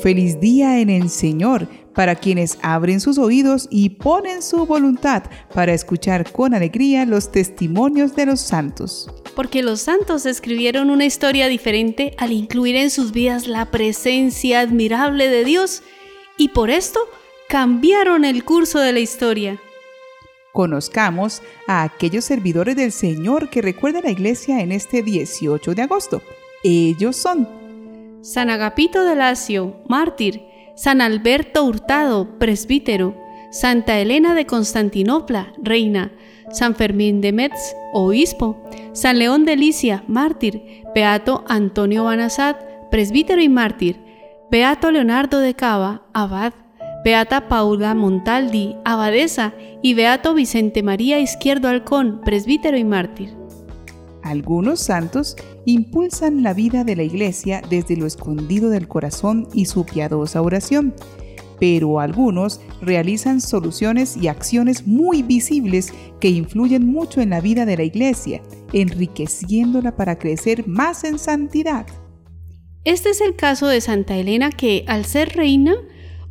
feliz día en el Señor para quienes abren sus oídos y ponen su voluntad para escuchar con alegría los testimonios de los santos. Porque los santos escribieron una historia diferente al incluir en sus vidas la presencia admirable de Dios y por esto cambiaron el curso de la historia. Conozcamos a aquellos servidores del Señor que recuerda la iglesia en este 18 de agosto. Ellos son San Agapito de Lacio, mártir, San Alberto Hurtado, presbítero, Santa Elena de Constantinopla, reina, San Fermín de Metz, obispo, San León de Licia, mártir, Beato Antonio Banasat, presbítero y mártir, Beato Leonardo de Cava, abad, Beata Paula Montaldi, abadesa, y Beato Vicente María Izquierdo Halcón, presbítero y mártir. Algunos santos impulsan la vida de la iglesia desde lo escondido del corazón y su piadosa oración, pero algunos realizan soluciones y acciones muy visibles que influyen mucho en la vida de la iglesia, enriqueciéndola para crecer más en santidad. Este es el caso de Santa Elena que, al ser reina,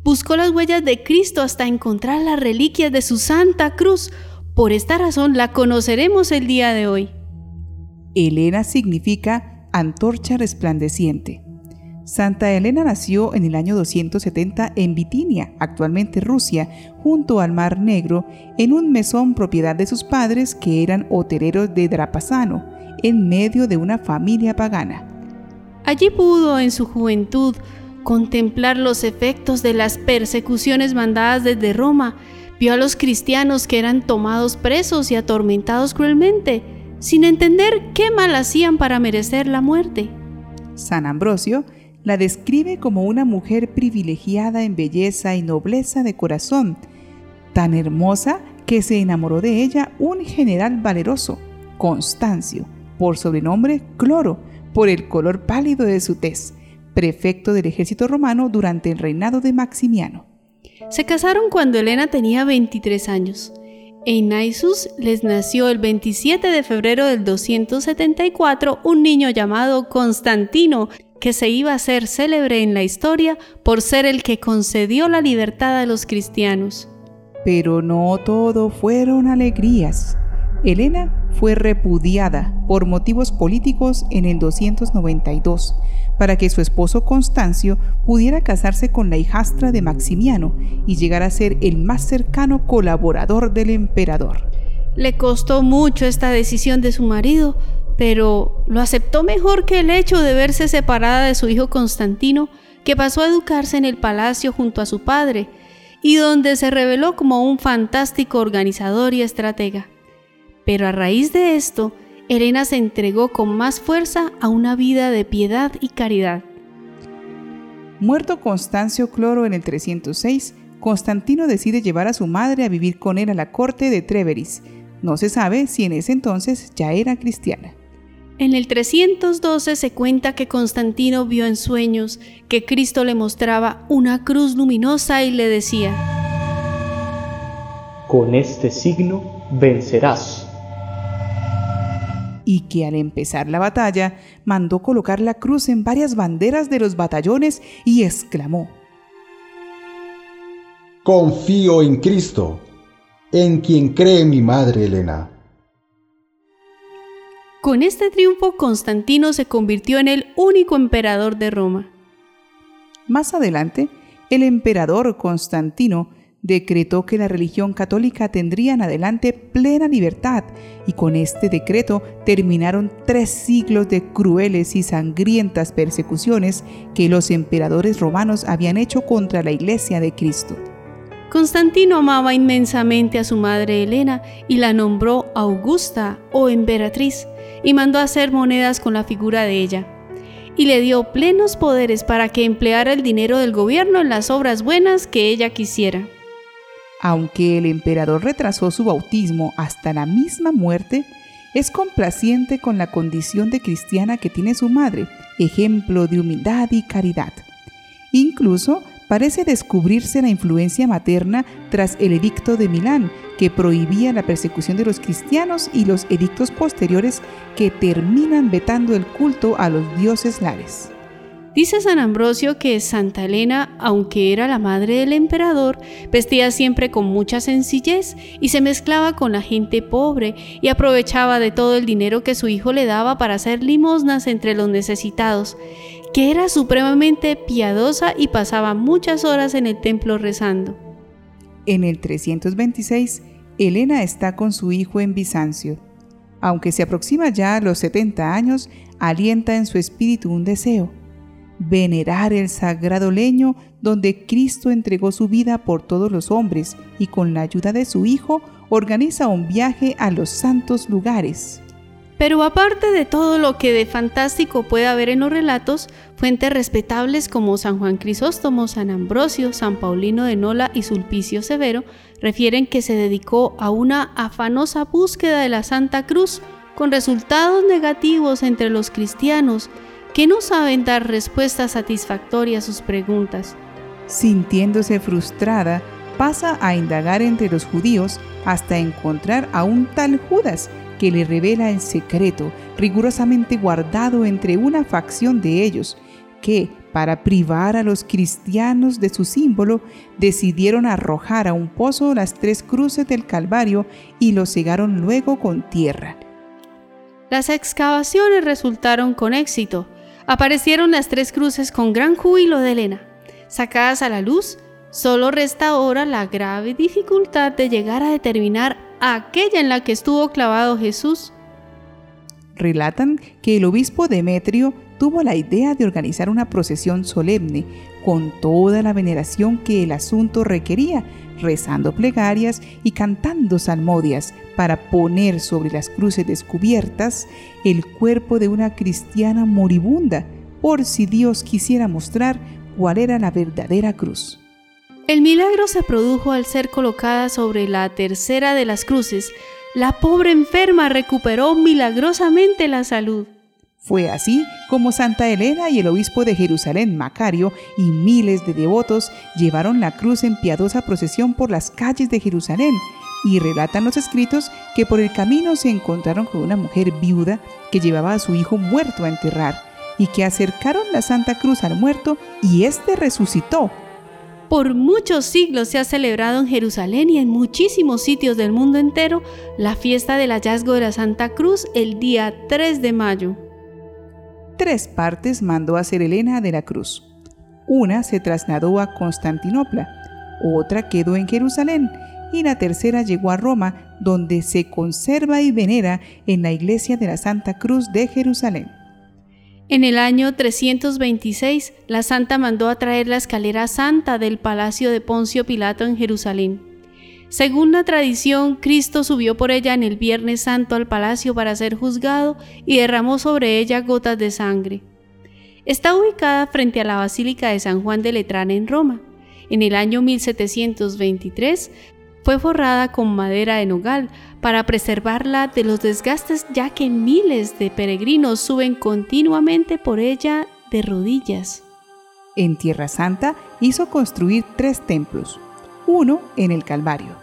buscó las huellas de Cristo hasta encontrar las reliquias de su Santa Cruz. Por esta razón la conoceremos el día de hoy. Elena significa antorcha resplandeciente. Santa Elena nació en el año 270 en Bitinia, actualmente Rusia, junto al Mar Negro, en un mesón propiedad de sus padres que eran hotereros de Drapasano, en medio de una familia pagana. Allí pudo en su juventud contemplar los efectos de las persecuciones mandadas desde Roma, vio a los cristianos que eran tomados presos y atormentados cruelmente, sin entender qué mal hacían para merecer la muerte. San Ambrosio la describe como una mujer privilegiada en belleza y nobleza de corazón, tan hermosa que se enamoró de ella un general valeroso, Constancio, por sobrenombre Cloro, por el color pálido de su tez, prefecto del ejército romano durante el reinado de Maximiano. Se casaron cuando Elena tenía 23 años. En Naissus les nació el 27 de febrero del 274 un niño llamado Constantino, que se iba a ser célebre en la historia por ser el que concedió la libertad a los cristianos. Pero no todo fueron alegrías. Elena fue repudiada por motivos políticos en el 292 para que su esposo Constancio pudiera casarse con la hijastra de Maximiano y llegar a ser el más cercano colaborador del emperador. Le costó mucho esta decisión de su marido, pero lo aceptó mejor que el hecho de verse separada de su hijo Constantino, que pasó a educarse en el palacio junto a su padre, y donde se reveló como un fantástico organizador y estratega. Pero a raíz de esto, Elena se entregó con más fuerza a una vida de piedad y caridad. Muerto Constancio Cloro en el 306, Constantino decide llevar a su madre a vivir con él a la corte de Treveris. No se sabe si en ese entonces ya era cristiana. En el 312 se cuenta que Constantino vio en sueños que Cristo le mostraba una cruz luminosa y le decía, Con este signo vencerás y que al empezar la batalla mandó colocar la cruz en varias banderas de los batallones y exclamó, Confío en Cristo, en quien cree mi madre Elena. Con este triunfo Constantino se convirtió en el único emperador de Roma. Más adelante, el emperador Constantino decretó que la religión católica tendría en adelante plena libertad y con este decreto terminaron tres siglos de crueles y sangrientas persecuciones que los emperadores romanos habían hecho contra la iglesia de Cristo. Constantino amaba inmensamente a su madre Helena y la nombró Augusta o emperatriz y mandó hacer monedas con la figura de ella y le dio plenos poderes para que empleara el dinero del gobierno en las obras buenas que ella quisiera. Aunque el emperador retrasó su bautismo hasta la misma muerte, es complaciente con la condición de cristiana que tiene su madre, ejemplo de humildad y caridad. Incluso parece descubrirse la influencia materna tras el edicto de Milán, que prohibía la persecución de los cristianos y los edictos posteriores que terminan vetando el culto a los dioses lares. Dice San Ambrosio que Santa Elena, aunque era la madre del emperador, vestía siempre con mucha sencillez y se mezclaba con la gente pobre y aprovechaba de todo el dinero que su hijo le daba para hacer limosnas entre los necesitados, que era supremamente piadosa y pasaba muchas horas en el templo rezando. En el 326, Elena está con su hijo en Bizancio. Aunque se aproxima ya a los 70 años, alienta en su espíritu un deseo venerar el sagrado leño donde Cristo entregó su vida por todos los hombres y con la ayuda de su Hijo organiza un viaje a los santos lugares. Pero aparte de todo lo que de fantástico puede haber en los relatos, fuentes respetables como San Juan Crisóstomo, San Ambrosio, San Paulino de Nola y Sulpicio Severo refieren que se dedicó a una afanosa búsqueda de la Santa Cruz con resultados negativos entre los cristianos que no saben dar respuesta satisfactoria a sus preguntas. Sintiéndose frustrada, pasa a indagar entre los judíos hasta encontrar a un tal Judas que le revela el secreto rigurosamente guardado entre una facción de ellos, que, para privar a los cristianos de su símbolo, decidieron arrojar a un pozo las tres cruces del Calvario y lo cegaron luego con tierra. Las excavaciones resultaron con éxito, Aparecieron las tres cruces con gran júbilo de Elena. Sacadas a la luz, solo resta ahora la grave dificultad de llegar a determinar aquella en la que estuvo clavado Jesús. Relatan que el obispo Demetrio tuvo la idea de organizar una procesión solemne con toda la veneración que el asunto requería, rezando plegarias y cantando salmodias para poner sobre las cruces descubiertas el cuerpo de una cristiana moribunda, por si Dios quisiera mostrar cuál era la verdadera cruz. El milagro se produjo al ser colocada sobre la tercera de las cruces. La pobre enferma recuperó milagrosamente la salud. Fue así como Santa Elena y el obispo de Jerusalén, Macario, y miles de devotos llevaron la cruz en piadosa procesión por las calles de Jerusalén, y relatan los escritos que por el camino se encontraron con una mujer viuda que llevaba a su hijo muerto a enterrar, y que acercaron la Santa Cruz al muerto y éste resucitó. Por muchos siglos se ha celebrado en Jerusalén y en muchísimos sitios del mundo entero la fiesta del hallazgo de la Santa Cruz el día 3 de mayo tres partes mandó hacer Elena de la Cruz. Una se trasladó a Constantinopla, otra quedó en Jerusalén y la tercera llegó a Roma, donde se conserva y venera en la iglesia de la Santa Cruz de Jerusalén. En el año 326, la santa mandó a traer la escalera santa del palacio de Poncio Pilato en Jerusalén. Según la tradición, Cristo subió por ella en el Viernes Santo al palacio para ser juzgado y derramó sobre ella gotas de sangre. Está ubicada frente a la Basílica de San Juan de Letrán en Roma. En el año 1723 fue forrada con madera de nogal para preservarla de los desgastes ya que miles de peregrinos suben continuamente por ella de rodillas. En Tierra Santa hizo construir tres templos, uno en el Calvario,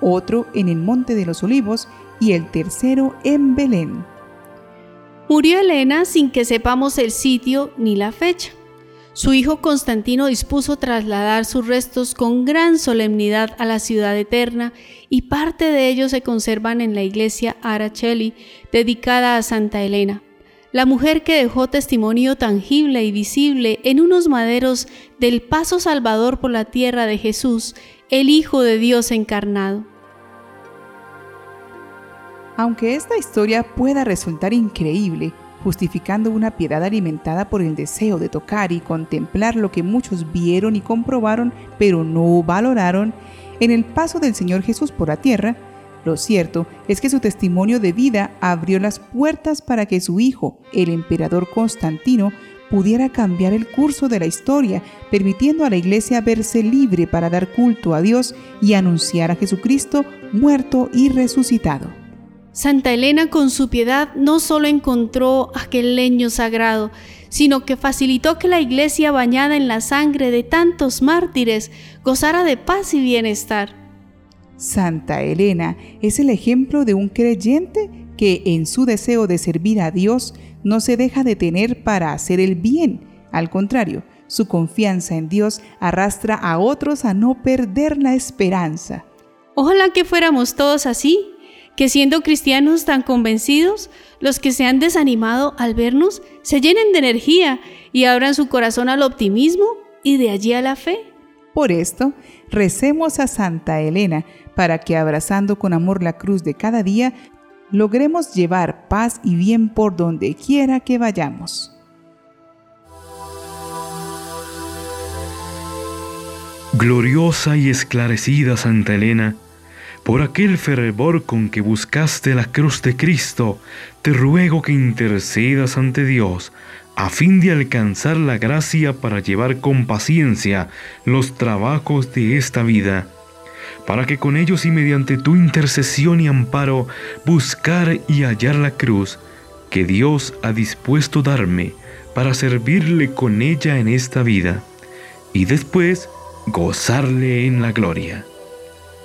otro en el Monte de los Olivos y el tercero en Belén. Murió Elena sin que sepamos el sitio ni la fecha. Su hijo Constantino dispuso trasladar sus restos con gran solemnidad a la ciudad eterna y parte de ellos se conservan en la iglesia Araceli, dedicada a Santa Elena, la mujer que dejó testimonio tangible y visible en unos maderos del paso salvador por la tierra de Jesús el Hijo de Dios encarnado. Aunque esta historia pueda resultar increíble, justificando una piedad alimentada por el deseo de tocar y contemplar lo que muchos vieron y comprobaron, pero no valoraron, en el paso del Señor Jesús por la tierra, lo cierto es que su testimonio de vida abrió las puertas para que su hijo, el emperador Constantino, pudiera cambiar el curso de la historia, permitiendo a la iglesia verse libre para dar culto a Dios y anunciar a Jesucristo muerto y resucitado. Santa Elena con su piedad no solo encontró aquel leño sagrado, sino que facilitó que la iglesia bañada en la sangre de tantos mártires gozara de paz y bienestar. Santa Elena es el ejemplo de un creyente que en su deseo de servir a Dios no se deja detener para hacer el bien, Al contrario, su confianza en Dios arrastra a otros a no perder la esperanza. Ojalá que fuéramos todos así, que siendo cristianos tan convencidos, los que se han desanimado al vernos se llenen de energía y abran su corazón al optimismo y de allí a la fe. Por esto, recemos a Santa Elena para que abrazando con amor la cruz de cada día, logremos llevar paz y bien por donde quiera que vayamos. Gloriosa y esclarecida Santa Elena, por aquel fervor con que buscaste la cruz de Cristo, te ruego que intercedas ante Dios a fin de alcanzar la gracia para llevar con paciencia los trabajos de esta vida, para que con ellos y mediante tu intercesión y amparo buscar y hallar la cruz que Dios ha dispuesto darme para servirle con ella en esta vida, y después gozarle en la gloria.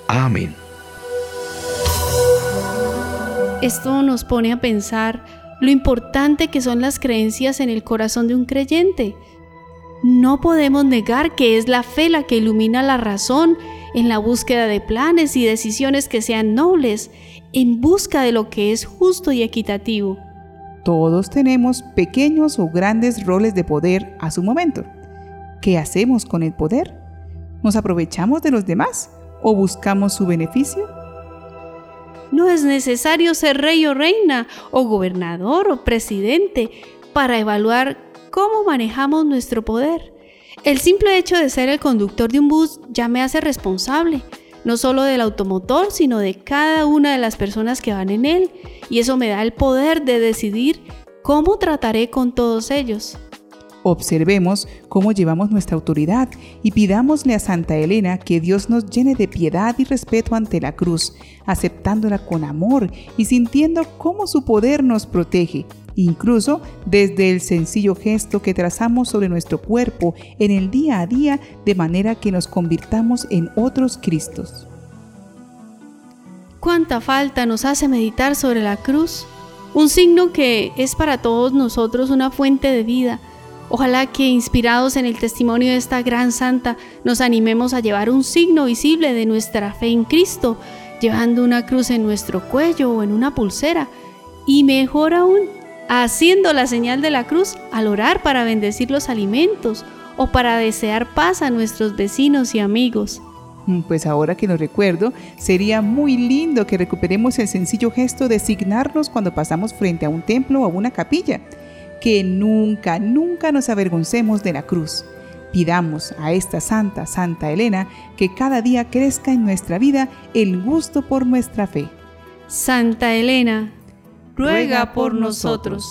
Amén. Esto nos pone a pensar lo importante que son las creencias en el corazón de un creyente. No podemos negar que es la fe la que ilumina la razón en la búsqueda de planes y decisiones que sean nobles, en busca de lo que es justo y equitativo. Todos tenemos pequeños o grandes roles de poder a su momento. ¿Qué hacemos con el poder? ¿Nos aprovechamos de los demás o buscamos su beneficio? No es necesario ser rey o reina, o gobernador o presidente, para evaluar cómo manejamos nuestro poder. El simple hecho de ser el conductor de un bus ya me hace responsable, no solo del automotor, sino de cada una de las personas que van en él, y eso me da el poder de decidir cómo trataré con todos ellos. Observemos cómo llevamos nuestra autoridad y pidámosle a Santa Elena que Dios nos llene de piedad y respeto ante la cruz, aceptándola con amor y sintiendo cómo su poder nos protege, incluso desde el sencillo gesto que trazamos sobre nuestro cuerpo en el día a día de manera que nos convirtamos en otros Cristos. ¿Cuánta falta nos hace meditar sobre la cruz? Un signo que es para todos nosotros una fuente de vida, Ojalá que inspirados en el testimonio de esta gran santa nos animemos a llevar un signo visible de nuestra fe en Cristo, llevando una cruz en nuestro cuello o en una pulsera. Y mejor aún, haciendo la señal de la cruz al orar para bendecir los alimentos o para desear paz a nuestros vecinos y amigos. Mm, pues ahora que lo recuerdo, sería muy lindo que recuperemos el sencillo gesto de signarnos cuando pasamos frente a un templo o una capilla que nunca, nunca nos avergoncemos de la cruz. Pidamos a esta santa, Santa Elena, que cada día crezca en nuestra vida el gusto por nuestra fe. Santa Elena, ruega por nosotros.